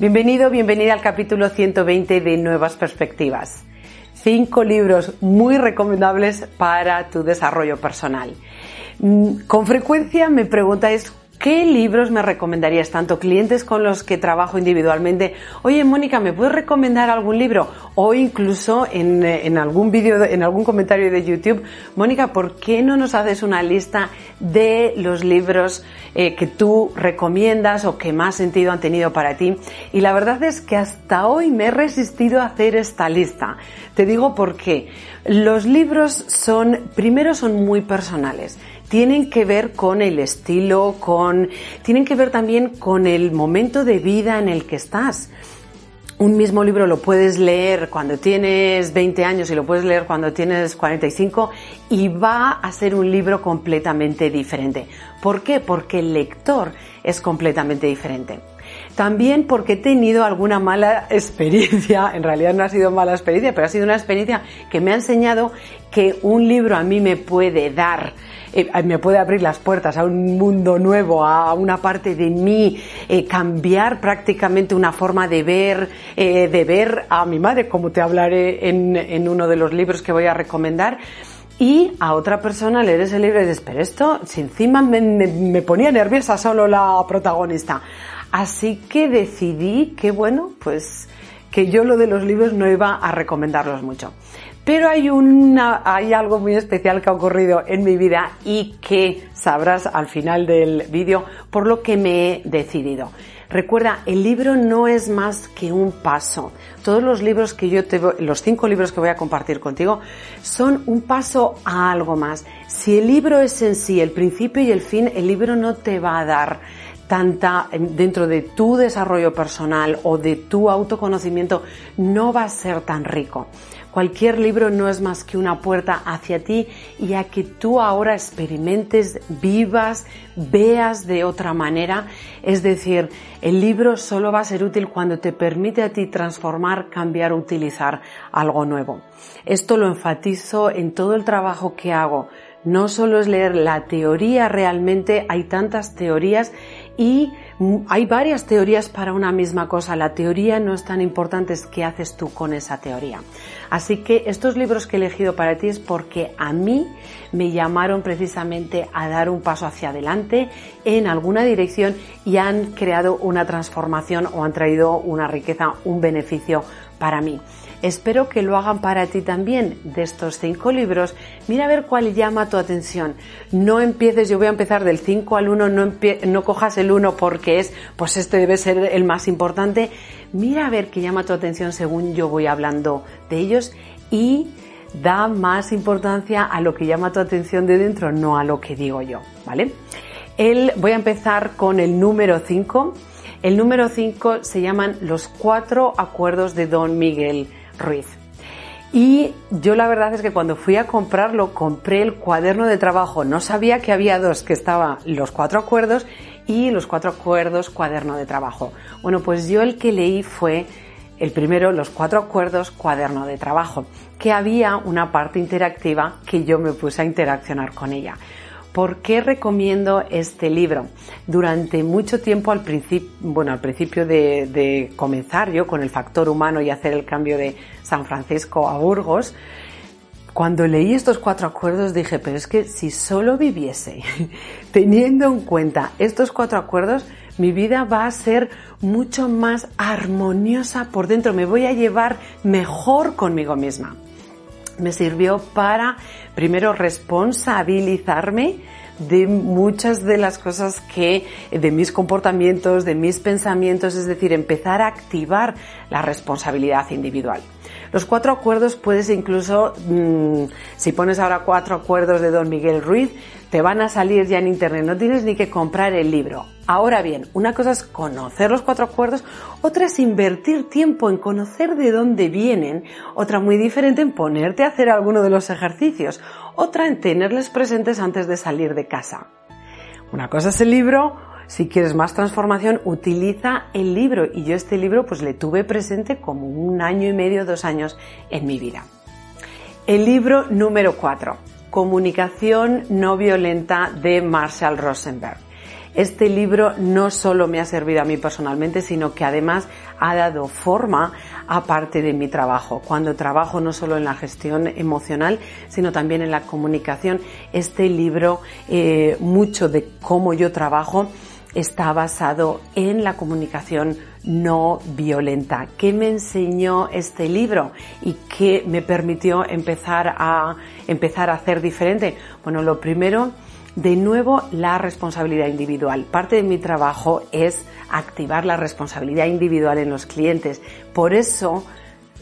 Bienvenido, bienvenida al capítulo 120 de Nuevas Perspectivas. Cinco libros muy recomendables para tu desarrollo personal. Mm, Con frecuencia me preguntáis ¿Qué libros me recomendarías? Tanto clientes con los que trabajo individualmente. Oye, Mónica, ¿me puedes recomendar algún libro? O incluso en, eh, algún vídeo, en algún comentario de YouTube. Mónica, ¿por qué no nos haces una lista de los libros eh, que tú recomiendas o que más sentido han tenido para ti? Y la verdad es que hasta hoy me he resistido a hacer esta lista. Te digo por qué. Los libros son, primero son muy personales tienen que ver con el estilo, con, tienen que ver también con el momento de vida en el que estás. Un mismo libro lo puedes leer cuando tienes 20 años y lo puedes leer cuando tienes 45 y va a ser un libro completamente diferente. ¿Por qué? Porque el lector es completamente diferente. También porque he tenido alguna mala experiencia, en realidad no ha sido mala experiencia, pero ha sido una experiencia que me ha enseñado que un libro a mí me puede dar eh, me puede abrir las puertas a un mundo nuevo, a una parte de mí, eh, cambiar prácticamente una forma de ver, eh, de ver a mi madre, como te hablaré en, en uno de los libros que voy a recomendar y a otra persona leer ese libro y dices, pero esto, si encima me, me, me, ponía nerviosa solo la protagonista. Así que decidí que, bueno, pues que yo lo de los libros no iba a recomendarlos mucho. Pero hay, una, hay algo muy especial que ha ocurrido en mi vida y que sabrás al final del vídeo por lo que me he decidido. Recuerda, el libro no es más que un paso. Todos los libros que yo te, los cinco libros que voy a compartir contigo, son un paso a algo más. Si el libro es en sí el principio y el fin, el libro no te va a dar tanta dentro de tu desarrollo personal o de tu autoconocimiento, no va a ser tan rico. Cualquier libro no es más que una puerta hacia ti y a que tú ahora experimentes, vivas, veas de otra manera. Es decir, el libro solo va a ser útil cuando te permite a ti transformar, cambiar, utilizar algo nuevo. Esto lo enfatizo en todo el trabajo que hago. No solo es leer la teoría realmente, hay tantas teorías y hay varias teorías para una misma cosa. La teoría no es tan importante, es qué haces tú con esa teoría. Así que estos libros que he elegido para ti es porque a mí me llamaron precisamente a dar un paso hacia adelante en alguna dirección y han creado una transformación o han traído una riqueza, un beneficio para mí. Espero que lo hagan para ti también. De estos cinco libros, mira a ver cuál llama tu atención. No empieces, yo voy a empezar del 5 al 1, no, cojas el 1 porque es, pues este debe ser el más importante. Mira a ver qué llama tu atención según yo voy hablando de ellos y da más importancia a lo que llama tu atención de dentro, no a lo que digo yo, ¿vale? El, voy a empezar con el número 5. El número 5 se llaman los cuatro acuerdos de Don Miguel Ruiz. Y yo la verdad es que cuando fui a comprarlo compré el cuaderno de trabajo. No sabía que había dos, que estaban los cuatro acuerdos y los cuatro acuerdos cuaderno de trabajo. Bueno, pues yo el que leí fue el primero, los cuatro acuerdos cuaderno de trabajo, que había una parte interactiva que yo me puse a interaccionar con ella. ¿Por qué recomiendo este libro? Durante mucho tiempo, al principio, bueno, al principio de, de, comenzar yo con el factor humano y hacer el cambio de San Francisco a Burgos, cuando leí estos cuatro acuerdos dije, pero es que si solo viviese teniendo en cuenta estos cuatro acuerdos, mi vida va a ser mucho más armoniosa por dentro, me voy a llevar mejor conmigo misma me sirvió para primero responsabilizarme de muchas de las cosas que, de mis comportamientos, de mis pensamientos, es decir, empezar a activar la responsabilidad individual. Los cuatro acuerdos puedes incluso, mmm, si pones ahora cuatro acuerdos de Don Miguel Ruiz, te van a salir ya en internet, no tienes ni que comprar el libro. Ahora bien, una cosa es conocer los cuatro acuerdos, otra es invertir tiempo en conocer de dónde vienen, otra muy diferente en ponerte a hacer alguno de los ejercicios, otra en tenerles presentes antes de salir de casa. Una cosa es el libro, si quieres más transformación, utiliza el libro y yo este libro pues le tuve presente como un año y medio, dos años en mi vida. El libro número 4, Comunicación no violenta de Marshall Rosenberg. Este libro no solo me ha servido a mí personalmente, sino que además ha dado forma a parte de mi trabajo. Cuando trabajo no solo en la gestión emocional, sino también en la comunicación, este libro, eh, mucho de cómo yo trabajo, está basado en la comunicación no violenta. ¿Qué me enseñó este libro y qué me permitió empezar a, empezar a hacer diferente? Bueno, lo primero, de nuevo, la responsabilidad individual. Parte de mi trabajo es activar la responsabilidad individual en los clientes. Por eso,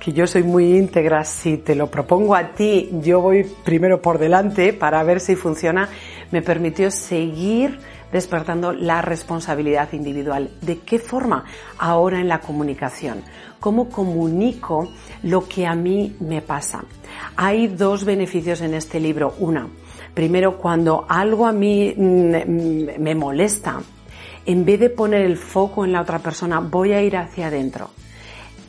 que yo soy muy íntegra, si te lo propongo a ti, yo voy primero por delante para ver si funciona, me permitió seguir despertando la responsabilidad individual. ¿De qué forma? Ahora en la comunicación. ¿Cómo comunico lo que a mí me pasa? Hay dos beneficios en este libro. Una, primero, cuando algo a mí mm, me molesta, en vez de poner el foco en la otra persona, voy a ir hacia adentro.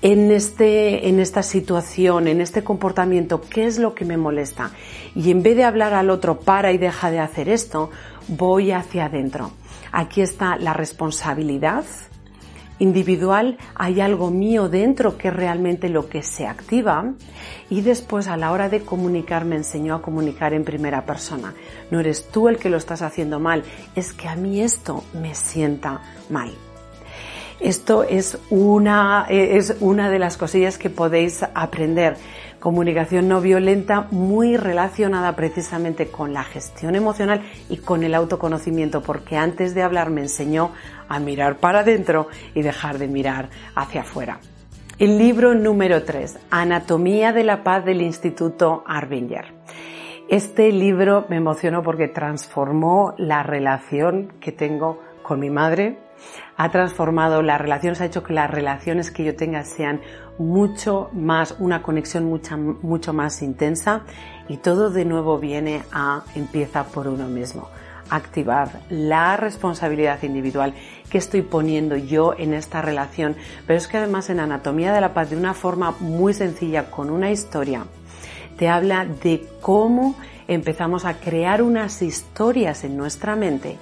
En, este, en esta situación, en este comportamiento, ¿qué es lo que me molesta? Y en vez de hablar al otro, para y deja de hacer esto, voy hacia adentro. Aquí está la responsabilidad individual, hay algo mío dentro que es realmente lo que se activa y después a la hora de comunicar me enseñó a comunicar en primera persona. No eres tú el que lo estás haciendo mal, es que a mí esto me sienta mal. Esto es una, es una de las cosillas que podéis aprender comunicación no violenta muy relacionada precisamente con la gestión emocional y con el autoconocimiento, porque antes de hablar me enseñó a mirar para adentro y dejar de mirar hacia afuera. El libro número 3, Anatomía de la Paz del Instituto Arbinger. Este libro me emocionó porque transformó la relación que tengo con mi madre, ha transformado las relaciones, ha hecho que las relaciones que yo tenga sean mucho más, una conexión mucho más intensa y todo de nuevo viene a, empieza por uno mismo. Activar la responsabilidad individual que estoy poniendo yo en esta relación, pero es que además en Anatomía de la Paz de una forma muy sencilla, con una historia, te habla de cómo empezamos a crear unas historias en nuestra mente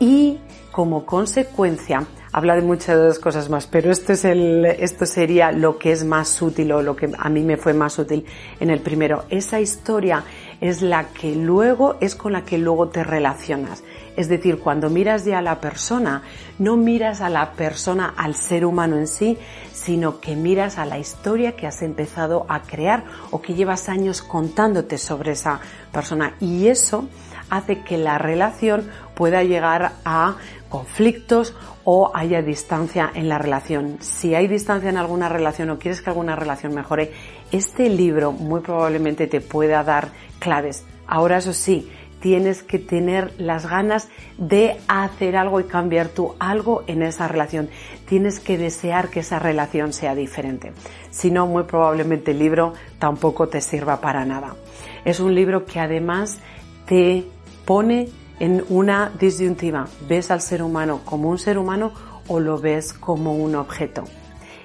y como consecuencia habla de muchas cosas más, pero esto es el, esto sería lo que es más útil o lo que a mí me fue más útil en el primero. Esa historia es la que luego, es con la que luego te relacionas. Es decir, cuando miras ya a la persona, no miras a la persona, al ser humano en sí, sino que miras a la historia que has empezado a crear o que llevas años contándote sobre esa persona. Y eso hace que la relación pueda llegar a conflictos o haya distancia en la relación. Si hay distancia en alguna relación o quieres que alguna relación mejore, este libro muy probablemente te pueda dar claves. Ahora eso sí, tienes que tener las ganas de hacer algo y cambiar tú algo en esa relación. Tienes que desear que esa relación sea diferente. Si no, muy probablemente el libro tampoco te sirva para nada. Es un libro que además te pone en una disyuntiva. ¿Ves al ser humano como un ser humano o lo ves como un objeto?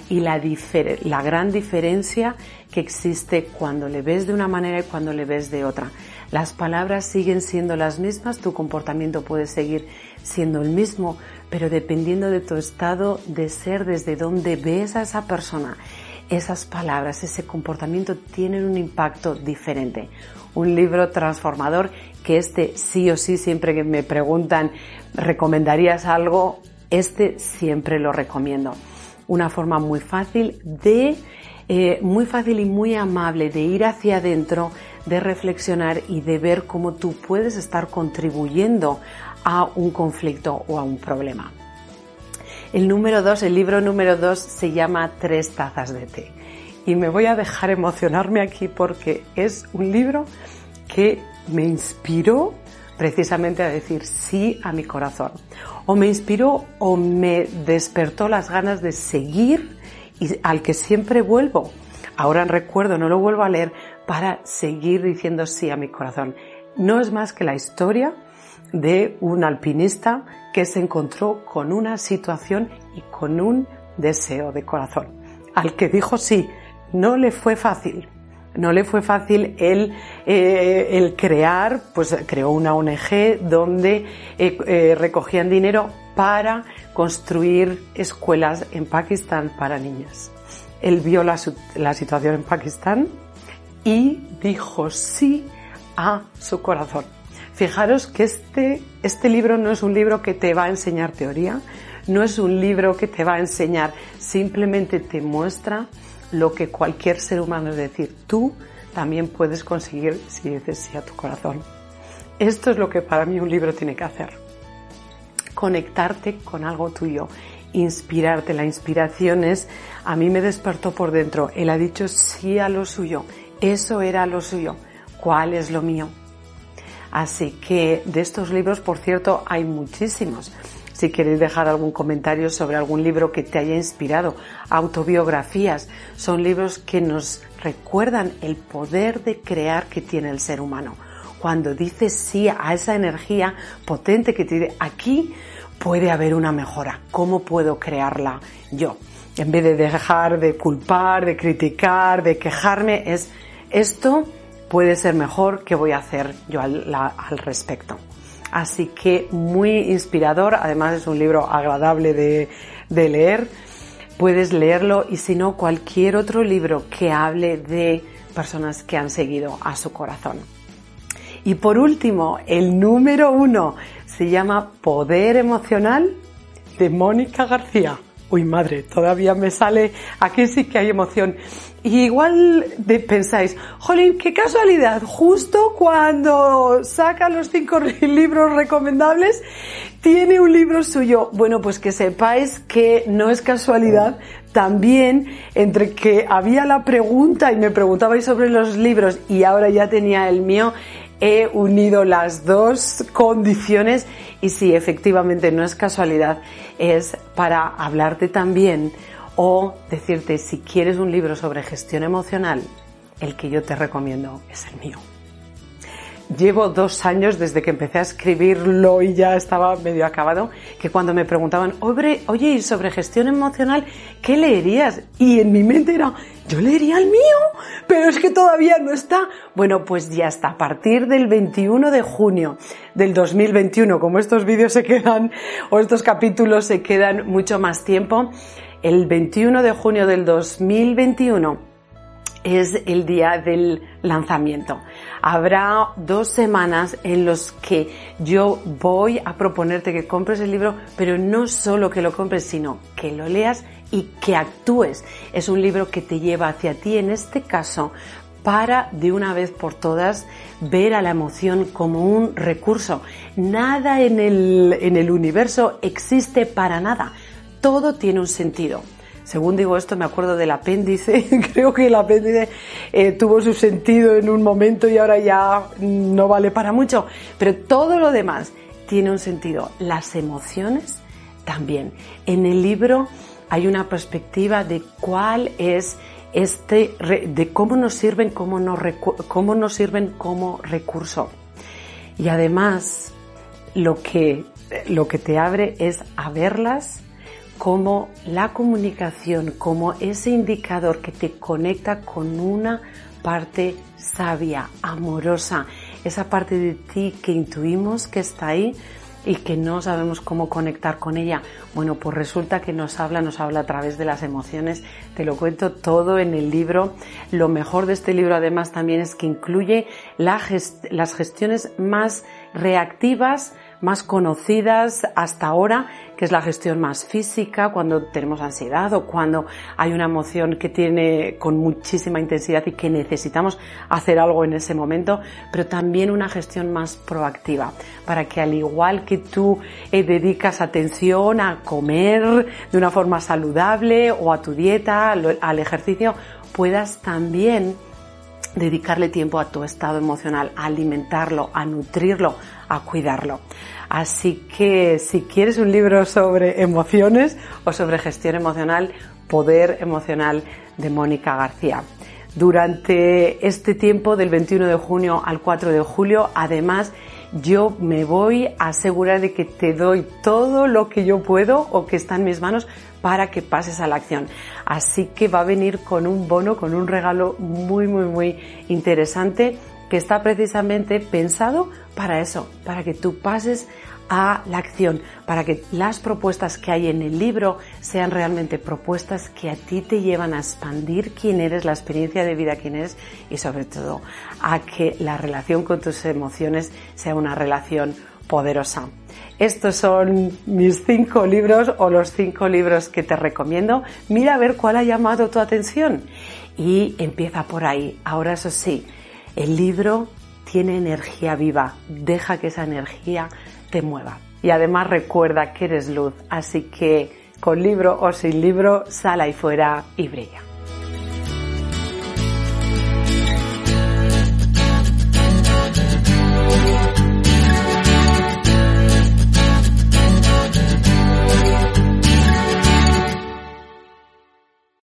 Y la, la gran diferencia que existe cuando le ves de una manera y cuando le ves de otra. Las palabras siguen siendo las mismas, tu comportamiento puede seguir siendo el mismo, pero dependiendo de tu estado de ser, desde donde ves a esa persona, esas palabras, ese comportamiento tienen un impacto diferente. Un libro transformador que este sí o sí, siempre que me preguntan, ¿recomendarías algo? Este siempre lo recomiendo. Una forma muy fácil de, eh, muy fácil y muy amable de ir hacia adentro, de reflexionar y de ver cómo tú puedes estar contribuyendo a un conflicto o a un problema. El número dos, el libro número dos se llama Tres tazas de té. y me voy a dejar emocionarme aquí porque es un libro que me inspiró precisamente a decir sí a mi corazón. O me inspiró o me despertó las ganas de seguir y al que siempre vuelvo. Ahora recuerdo, no lo vuelvo a leer para seguir diciendo sí a mi corazón. No es más que la historia de un alpinista que se encontró con una situación y con un deseo de corazón. Al que dijo sí, no le fue fácil. No le fue fácil el, eh, el crear, pues creó una ONG donde eh, eh, recogían dinero para construir escuelas en Pakistán para niñas. Él vio la, la situación en Pakistán y dijo sí a su corazón. Fijaros que este, este libro no es un libro que te va a enseñar teoría, no es un libro que te va a enseñar, simplemente te muestra lo que cualquier ser humano, es decir, tú también puedes conseguir si dices sí a tu corazón. Esto es lo que para mí un libro tiene que hacer. Conectarte con algo tuyo, inspirarte. La inspiración es, a mí me despertó por dentro. Él ha dicho sí a lo suyo. Eso era lo suyo. ¿Cuál es lo mío? Así que de estos libros, por cierto, hay muchísimos si queréis dejar algún comentario sobre algún libro que te haya inspirado, autobiografías, son libros que nos recuerdan el poder de crear que tiene el ser humano. Cuando dices sí a esa energía potente que tiene aquí, puede haber una mejora. ¿Cómo puedo crearla yo? En vez de dejar de culpar, de criticar, de quejarme, es esto puede ser mejor, ¿qué voy a hacer yo al, al respecto? Así que muy inspirador, además es un libro agradable de, leer. Puedes leerlo y si no, cualquier otro libro que hable de personas que han seguido a su corazón. Y por último, el número uno se llama Poder Emocional de Mónica García. Uy, madre, todavía me sale, aquí sí que hay emoción. Y igual pensáis, jolín, qué casualidad, justo cuando saca los cinco libros recomendables, tiene un libro suyo. Bueno, pues que sepáis que no es casualidad, también entre que había la pregunta y me preguntabais sobre los libros y ahora ya tenía el mío, he unido las dos condiciones y sí, efectivamente no es casualidad, es para hablarte también o decirte si quieres un libro sobre gestión emocional, el que yo te recomiendo es el mío. Llevo dos años desde que empecé a escribirlo y ya estaba medio acabado, que cuando me preguntaban, oye, ¿y sobre gestión emocional qué leerías? Y en mi mente era, yo leería el mío, pero es que todavía no está. Bueno, pues ya está. A partir del 21 de junio del 2021, como estos vídeos se quedan, o estos capítulos se quedan mucho más tiempo, el 21 de junio del 2021 es el día del lanzamiento. Habrá dos semanas en los que yo voy a proponerte que compres el libro, pero no solo que lo compres, sino que lo leas y que actúes. Es un libro que te lleva hacia ti, en este caso, para de una vez por todas ver a la emoción como un recurso. Nada en el, en el universo existe para nada todo tiene un sentido. Según digo esto, me acuerdo del apéndice. Creo que el apéndice eh, tuvo su sentido en un momento y ahora ya no vale para mucho. Pero todo lo demás tiene un sentido. Las emociones también. En el libro hay una perspectiva de cuál es este, de cómo nos sirven, cómo nos, cómo nos sirven como recurso. Y además, lo que, lo que te abre es a verlas como la comunicación, como ese indicador que te conecta con una parte sabia, amorosa, esa parte de ti que intuimos que está ahí y que no sabemos cómo conectar con ella. Bueno, pues resulta que nos habla, nos habla a través de las emociones. Te lo cuento todo en el libro. Lo mejor de este libro además también es que incluye las gestiones más reactivas, más conocidas hasta ahora, que es la gestión más física, cuando tenemos ansiedad o cuando hay una emoción que tiene con muchísima intensidad y que necesitamos hacer algo en ese momento, pero también una gestión más proactiva, para que al igual que tú eh, dedicas atención a comer de una forma saludable o a tu dieta, al ejercicio, puedas también dedicarle tiempo a tu estado emocional, a alimentarlo, a nutrirlo, a cuidarlo. Así que si quieres un libro sobre emociones o sobre gestión emocional, Poder Emocional de Mónica García. Durante este tiempo del 21 de junio al 4 de julio, además, yo me voy a asegurar de que te doy todo lo que yo puedo o que está en mis manos para que pases a la acción. Así que va a venir con un bono, con un regalo muy, muy, muy interesante que está precisamente pensado para eso, para que tú pases a la acción, para que las propuestas que hay en el libro sean realmente propuestas que a ti te llevan a expandir quién eres, la experiencia de vida quién eres y sobre todo a que la relación con tus emociones sea una relación poderosa. Estos son mis cinco libros o los cinco libros que te recomiendo. Mira a ver cuál ha llamado tu atención y empieza por ahí. Ahora eso sí, el libro tiene energía viva. Deja que esa energía te mueva. Y además recuerda que eres luz, así que con libro o sin libro, sal ahí fuera y brilla.